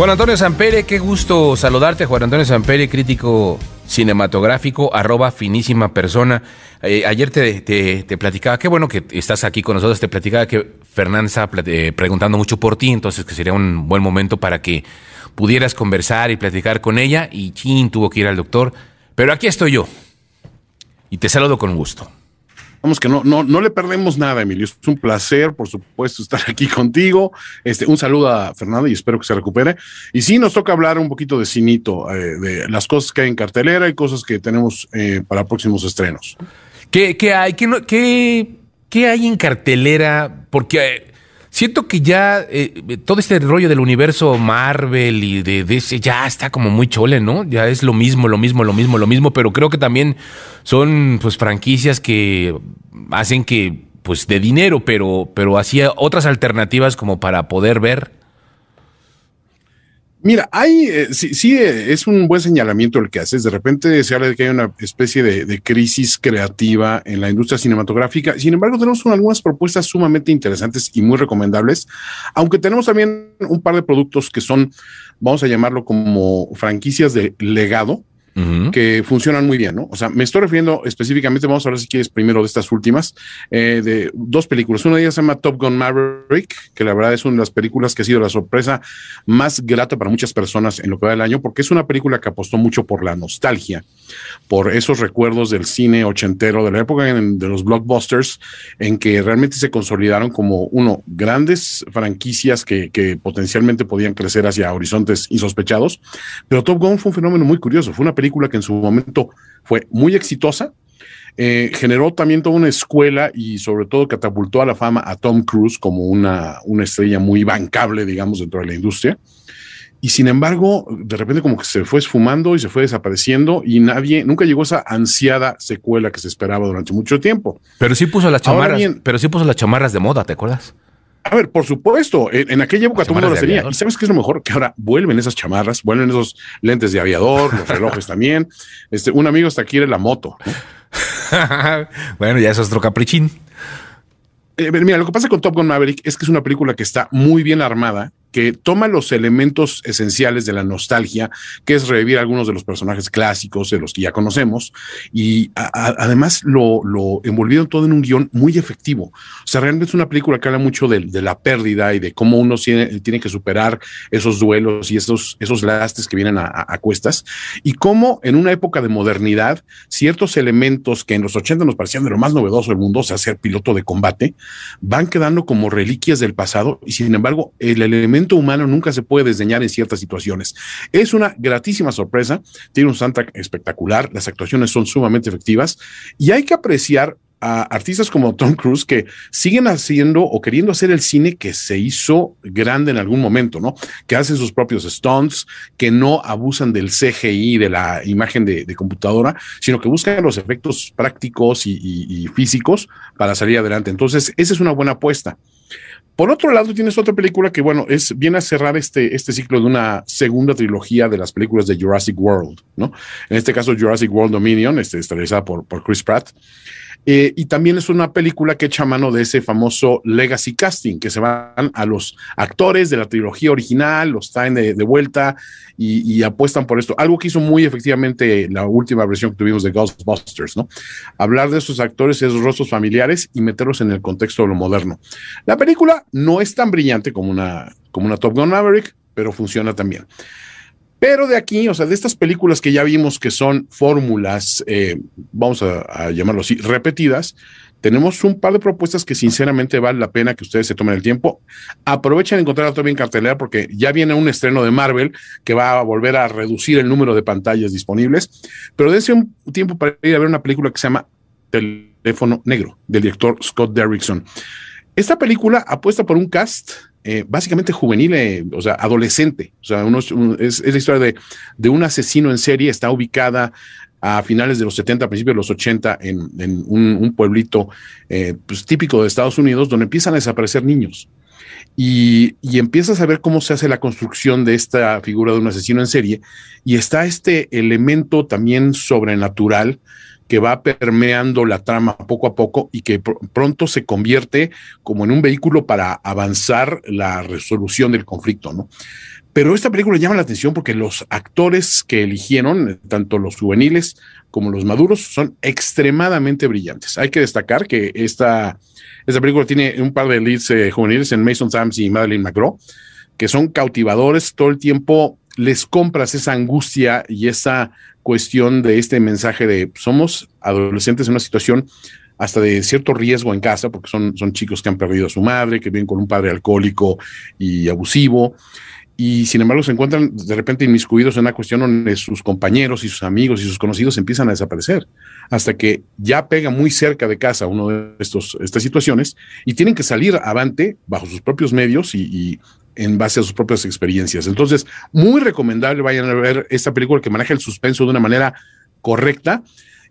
Juan Antonio Sampere, qué gusto saludarte. Juan Antonio Sampere, crítico cinematográfico, arroba finísima persona. Eh, ayer te, te, platicaba, qué bueno que estás aquí con nosotros, te platicaba que Fernanda estaba eh, preguntando mucho por ti, entonces que sería un buen momento para que pudieras conversar y platicar con ella. Y chin, tuvo que ir al doctor. Pero aquí estoy yo. Y te saludo con gusto. Vamos que no, no, no le perdemos nada, Emilio. Es un placer, por supuesto, estar aquí contigo. Este, un saludo a Fernando y espero que se recupere. Y sí, nos toca hablar un poquito de cinito, eh, de las cosas que hay en cartelera y cosas que tenemos eh, para próximos estrenos. ¿Qué, qué hay? ¿Qué, qué, ¿Qué hay en cartelera? Porque siento que ya eh, todo este rollo del universo Marvel y de, ese ya está como muy chole, ¿no? Ya es lo mismo, lo mismo, lo mismo, lo mismo, pero creo que también son pues franquicias que hacen que pues de dinero, pero pero hacía otras alternativas como para poder ver Mira, hay, eh, sí, sí, eh, es un buen señalamiento el que haces. De repente se habla de que hay una especie de, crisis creativa en la industria cinematográfica. Sin embargo, tenemos algunas propuestas sumamente interesantes y muy recomendables, aunque tenemos también un par de productos que son, vamos a llamarlo como franquicias de legado, que funcionan muy bien, ¿no? O sea, me estoy refiriendo específicamente, vamos a hablar si quieres primero de estas últimas, eh, de dos películas. Una de ellas se llama Top Gun Maverick, que la verdad es una de las películas que ha sido la sorpresa más grata para muchas personas en lo que va del año, porque es una película que apostó mucho por la nostalgia, por esos recuerdos del cine ochentero, de la época de los blockbusters, en que realmente se consolidaron como, uno, grandes franquicias que, que potencialmente podían crecer hacia horizontes insospechados, pero Top Gun fue un fenómeno muy curioso, fue una película que en su momento fue muy exitosa, eh, generó también toda una escuela y sobre todo catapultó a la fama a Tom Cruise como una, una estrella muy bancable, digamos, dentro de la industria. Y sin embargo, de repente como que se fue esfumando y se fue desapareciendo y nadie, nunca llegó esa ansiada secuela que se esperaba durante mucho tiempo. Pero sí puso las chamarras, pero sí puso las chamarras de moda, ¿te acuerdas? A ver, por musupuesto, en, aquella época todo el mundo las tenía. ¿Y sabes qué es lo mejor? Que ahora vuelven esas chamarras, vuelven esos lentes de aviador, los relojes también. Este, un amigo hasta quiere la moto. bueno, ya es otro caprichín. Eh, mira, lo que pasa con Top Gun Maverick es que es una película que está muy bien armada que toma los elementos esenciales de la nostalgia, que es revivir algunos de los personajes clásicos, de los que ya conocemos, y además lo, lo envolvieron todo en un guion muy efectivo. O sea, realmente es una película que habla mucho de, la pérdida y de cómo uno tiene, tiene, que superar esos duelos y esos, esos lastes que vienen a, cuestas, y cómo en una época de modernidad, ciertos elementos que en los 80 nos parecían de lo más novedoso del mundo, o sea, ser piloto de combate, van quedando como reliquias del pasado, y sin embargo, el elemento humano nunca se puede desdeñar en ciertas situaciones. Es una gratísima sorpresa, tiene un soundtrack espectacular, las actuaciones son sumamente efectivas y hay que apreciar a artistas como Tom Cruise que siguen haciendo o queriendo hacer el cine que se hizo grande en algún momento, ¿no? Que hacen sus propios stunts, que no abusan del CGI, de la imagen de, computadora, sino que buscan los efectos prácticos y físicos para salir adelante. Entonces, esa es una buena apuesta. Por otro lado, tienes otra película que, bueno, es, viene a cerrar este, este ciclo de una segunda trilogía de las películas de Jurassic World, ¿no? En este caso, Jurassic World Dominion, este, por, por Chris Pratt. Eh, y también es una película que echa mano de ese famoso legacy casting, que se van a los actores de la trilogía original, los traen de, vuelta y, apuestan por esto. Algo que hizo muy efectivamente la última versión que tuvimos de Ghostbusters, ¿no? Hablar de esos actores, esos rostros familiares y meterlos en el contexto de lo moderno. La película no es tan brillante como una, como una Top Gun Maverick, pero funciona también. Pero de aquí, o sea, de estas películas que ya vimos que son fórmulas, eh, vamos a, llamarlo así, repetidas, tenemos un par de propuestas que sinceramente vale la pena que ustedes se tomen el tiempo. Aprovechen de encontrar todavía en cartelera porque ya viene un estreno de Marvel que va a volver a reducir el número de pantallas disponibles. Pero dense un tiempo para ir a ver una película que se llama Teléfono Negro del director Scott Derrickson. Esta película apuesta por un cast eh, básicamente juvenil, eh, o sea, adolescente. O sea, es, la historia de, de, un asesino en serie, está ubicada a finales de los 70, principios de los 80, en, un, pueblito eh, pues, típico de Estados Unidos, donde empiezan a desaparecer niños. Y, y, empiezas a ver cómo se hace la construcción de esta figura de un asesino en serie. Y está este elemento también sobrenatural que va permeando la trama poco a poco y que pronto se convierte como en un vehículo para avanzar la resolución del conflicto, ¿no? Pero esta película llama la atención porque los actores que eligieron, tanto los juveniles como los maduros, son extremadamente brillantes. Hay que destacar que esta, esta película tiene un par de leads eh, juveniles en Mason Thames y Madeline McGraw, que son cautivadores. Todo el tiempo les compras esa angustia y esa cuestión de este mensaje de somos adolescentes en una situación hasta de cierto riesgo en casa, porque son, son chicos que han perdido a su madre, que viven con un padre alcohólico y abusivo, y sin embargo se encuentran de repente inmiscuidos en una cuestión donde sus compañeros y sus amigos y sus conocidos empiezan a desaparecer, hasta que ya pega muy cerca de casa uno de estos, estas situaciones y tienen que salir avante bajo sus propios medios y en base a sus propias experiencias. Entonces, muy recomendable vayan a ver esta película que maneja el suspenso de una manera correcta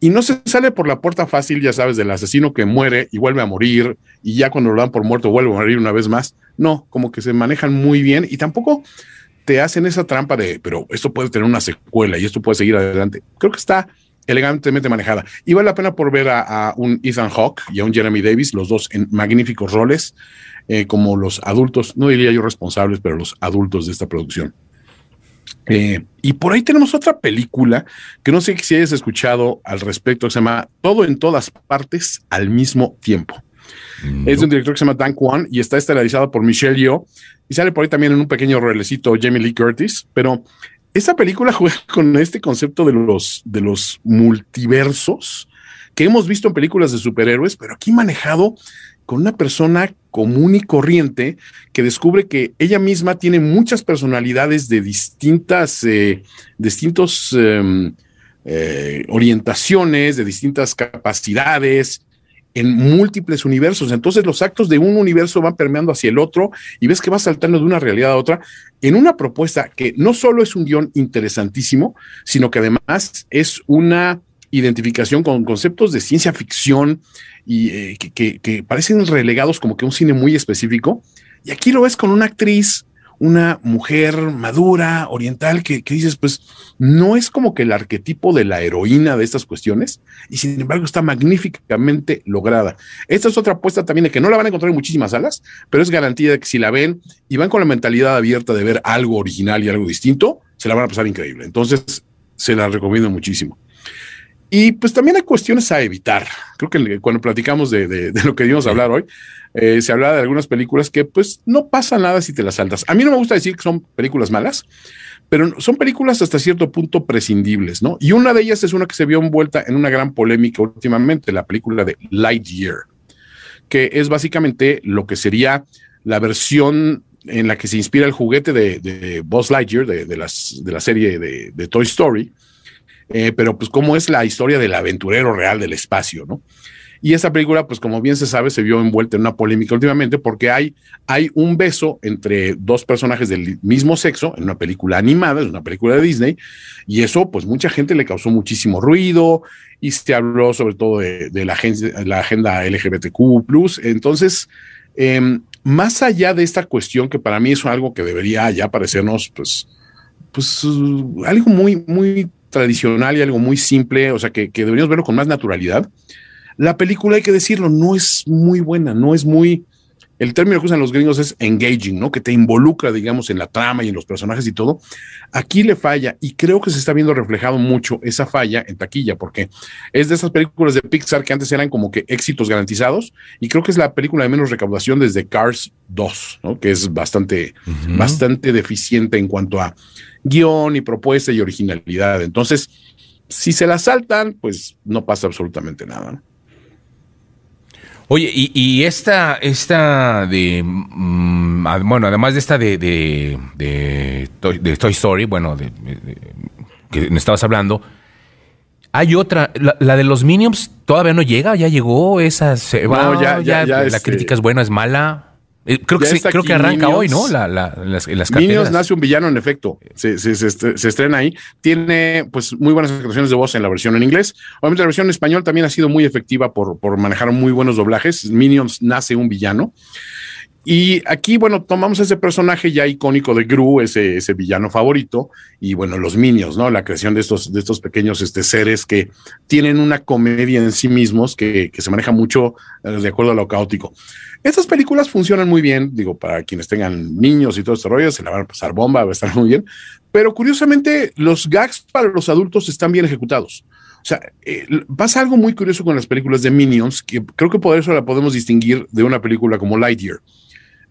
y no se sale por la puerta fácil, ya sabes, del asesino que muere y vuelve a morir y ya cuando lo dan por muerto vuelve a morir una vez más. No, como que se manejan muy bien y tampoco te hacen esa trampa de, pero esto puede tener una secuela y esto puede seguir adelante. Creo que está elegantemente manejada. Y vale la pena por ver a, a un Ethan Hawke y a un Jeremy Davis, los dos en magníficos roles, eh, como los adultos, no diría yo responsables, pero los adultos de esta producción. Eh, y por ahí tenemos otra película que no sé si hayas escuchado al respecto, que se llama Todo en todas partes al mismo tiempo. Es de un director que se llama Dan Kwan y está estelarizado por Michelle Yeoh y sale por ahí también en un pequeño rolecito Jamie Lee Curtis, pero esta película juega con este concepto de los, de los multiversos que hemos visto en películas de superhéroes, pero aquí manejado con una persona común y corriente que descubre que ella misma tiene muchas personalidades de distintas, eh, distintos em, eh, orientaciones, de distintas capacidades en múltiples universos. Entonces los actos de un universo van permeando hacia el otro y ves que va saltando de una realidad a otra en una propuesta que no solo es un guion interesantísimo, sino que además es una identificación con conceptos de ciencia ficción y eh, que, parecen relegados como que un cine muy específico. Y aquí lo ves con una actriz, una mujer madura, oriental, que, dices, pues no es como que el arquetipo de la heroína de estas cuestiones, y sin embargo está magníficamente lograda. Esta es otra apuesta también de que no la van a encontrar en muchísimas salas, pero es garantía de que si la ven y van con la mentalidad abierta de ver algo original y algo distinto, se la van a pasar increíble. Entonces, se la recomiendo muchísimo. Y pues también hay cuestiones a evitar. Creo que cuando platicamos de, lo que íbamos a hablar hoy, eh, se hablaba de algunas películas que pues no pasa nada si te las saltas. A mí no me gusta decir que son películas malas, pero son películas hasta cierto punto prescindibles, ¿no? Y una de ellas es una que se vio envuelta en una gran polémica últimamente, la película de Lightyear, que es básicamente lo que sería la versión en la que se inspira el juguete de, Buzz Lightyear, de, las, de la serie de Toy Story eh, pero pues cómo es la historia del aventurero real del espacio, ¿no? Y esta película, pues como bien se sabe, se vio envuelta en una polémica últimamente porque hay, hay un beso entre dos personajes del mismo sexo en una película animada, en una película de Disney, y eso pues mucha gente le causó muchísimo ruido y se habló sobre todo de, la, la, agenda LGBTQ. Entonces, em, más allá de esta cuestión que para mí es algo que debería ya parecernos pues, pues algo muy, muy tradicional y algo muy simple, o sea, que, deberíamos verlo con más naturalidad. La película, hay que decirlo, no es muy buena, no es muy, el término que usan los gringos es engaging, ¿no? Que te involucra, digamos, en la trama y en los personajes y todo. Aquí le falla y creo que se está viendo reflejado mucho esa falla en taquilla, porque es de esas películas de Pixar que antes eran como que éxitos garantizados y creo que es la película de menos recaudación desde Cars 2, ¿no? Que es bastante, bastante deficiente en cuanto a guion y propuesta y originalidad. Entonces, si se la saltan, pues no pasa absolutamente nada. Oye, y, esta, esta de, mm, bueno, además de esta de, de, de, Toy, Story, bueno, de, que me estabas hablando, hay otra, la, de los Minions todavía no llega, ya llegó, esa se va, ya, ya, la este crítica es buena, es mala. Eh, creo, que, creo que arranca hoy, ¿no? La, las, las Minions nace un villano, en efecto. Se, estrena ahí. Tiene pues muy buenas actuaciones de voz en la versión en inglés. Obviamente la versión en español también ha sido muy efectiva por, por manejar muy buenos doblajes. Minions nace un villano. Y aquí, bueno, tomamos ese personaje ya icónico de Gru, ese, ese villano favorito, y bueno, los Minions, ¿no? La creación de estos, de estos pequeños este, seres que tienen una comedia en sí mismos que, que se maneja mucho eh, de acuerdo a lo caótico. Estas películas funcionan muy bien, digo, para quienes tengan niños y todo este rollo, se la van a pasar bomba, va a estar muy bien, pero curiosamente los gags para los adultos están bien ejecutados. O sea, eh, pasa algo muy curioso con las películas de Minions, que creo que por eso la podemos distinguir de una película como Lightyear.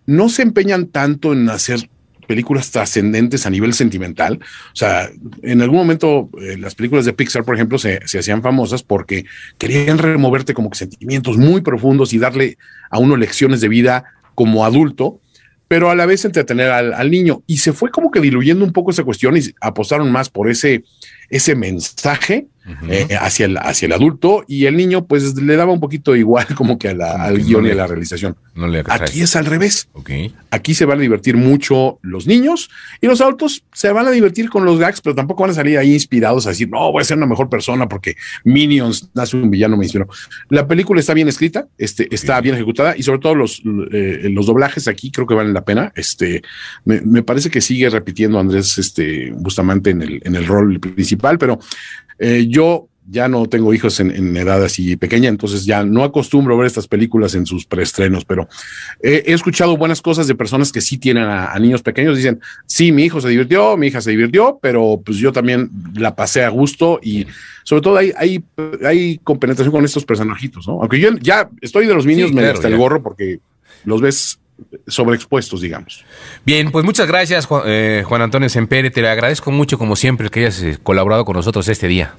No se empeñan tanto en hacer películas trascendentes a nivel sentimental. O sea, en algún momento eh, las películas de Pixar, por ejemplo, se, se, hacían famosas porque querían removerte como que sentimientos muy profundos y darle a uno lecciones de vida como adulto, pero a la vez entretener al, al niño. Y se fue como que diluyendo un poco esa cuestión y apostaron más por ese, ese mensaje eh, hacia, el, hacia el adulto y el niño pues le daba un poquito igual como que a la, al que guion no y a la realización. No le Aquí es al revés. Okay. Aquí se van a divertir mucho los niños y los adultos se van a divertir con los gags, pero tampoco van a salir ahí inspirados a decir, no, voy a ser una mejor persona porque Minions nace un villano me inspiró. La película está bien escrita, este, está bien ejecutada y sobre todo los, eh, los doblajes aquí creo que valen la pena. Este, me, me, parece que sigue repitiendo Andrés este, Bustamante en el, en el rol principal, pero eh, yo ya no tengo hijos en, en, edad así pequeña, entonces ya no acostumbro a ver estas películas en sus preestrenos, pero he escuchado buenas cosas de personas que sí tienen a, a, niños pequeños. Dicen, sí, mi hijo se divirtió, mi hija se divirtió, pero pues yo también la pasé a gusto y sobre todo hay, hay, hay compenetración con estos personajitos, ¿no? Aunque yo ya estoy de los niños, sí, me claro, hasta el gorro porque los ves sobreexpuestos, digamos. Bien, pues muchas gracias, Juan, eh, Juan Antonio Sempere. Te le agradezco mucho, como siempre, que hayas eh, colaborado con nosotros este día.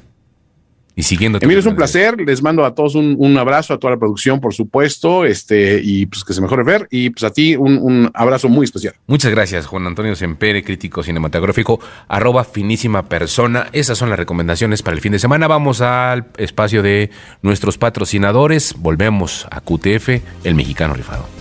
Y siguiendo. Emilio, es un placer. Les mando a todos un, un, abrazo, a toda la producción, por supuesto, este, y pues que se mejore ver. Y pues a ti un, un abrazo muy especial. Muchas gracias, Juan Antonio Sempere, crítico cinematográfico, arroba finísima persona. Esas son las recomendaciones para el fin de semana. Vamos al espacio de nuestros patrocinadores. Volvemos a QTF, el mexicano rifado.